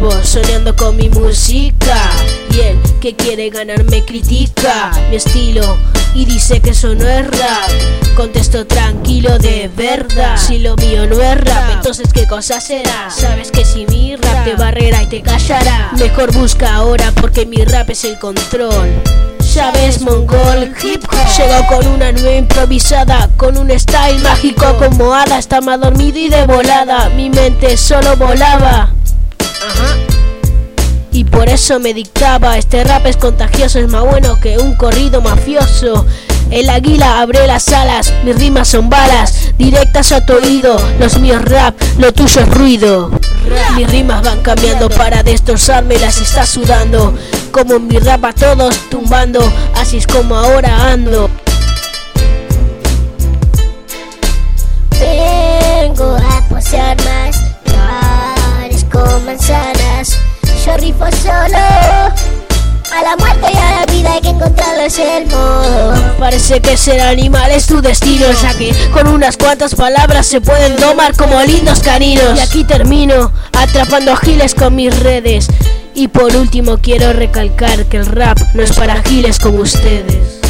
haciendo con mi música. Y el que quiere ganarme critica mi estilo y dice que eso no es rap. Contesto tranquilo de verdad. Si lo mío no es rap, entonces qué cosa será. Sabes que si mi rap te barrera y te callará, mejor busca ahora porque mi rap es el control. Sabes, mongol hip hop Llegó con una nueva improvisada Con un style mágico como hada Estaba dormido y de volada Mi mente solo volaba eso me dictaba, este rap es contagioso, es más bueno que un corrido mafioso. El águila abre las alas, mis rimas son balas, directas a tu oído, los míos rap, lo tuyo es ruido. Mis rimas van cambiando para destrozarme, las está sudando. Como mi rap a todos tumbando, así es como ahora ando. Vengo a poseer más flores con manzanas. Rifo solo. A la muerte y a la vida hay que encontrarles el modo. Parece que ser animal es tu destino, ya que con unas cuantas palabras se pueden domar como lindos caninos. Y aquí termino atrapando a giles con mis redes. Y por último quiero recalcar que el rap no es para giles como ustedes.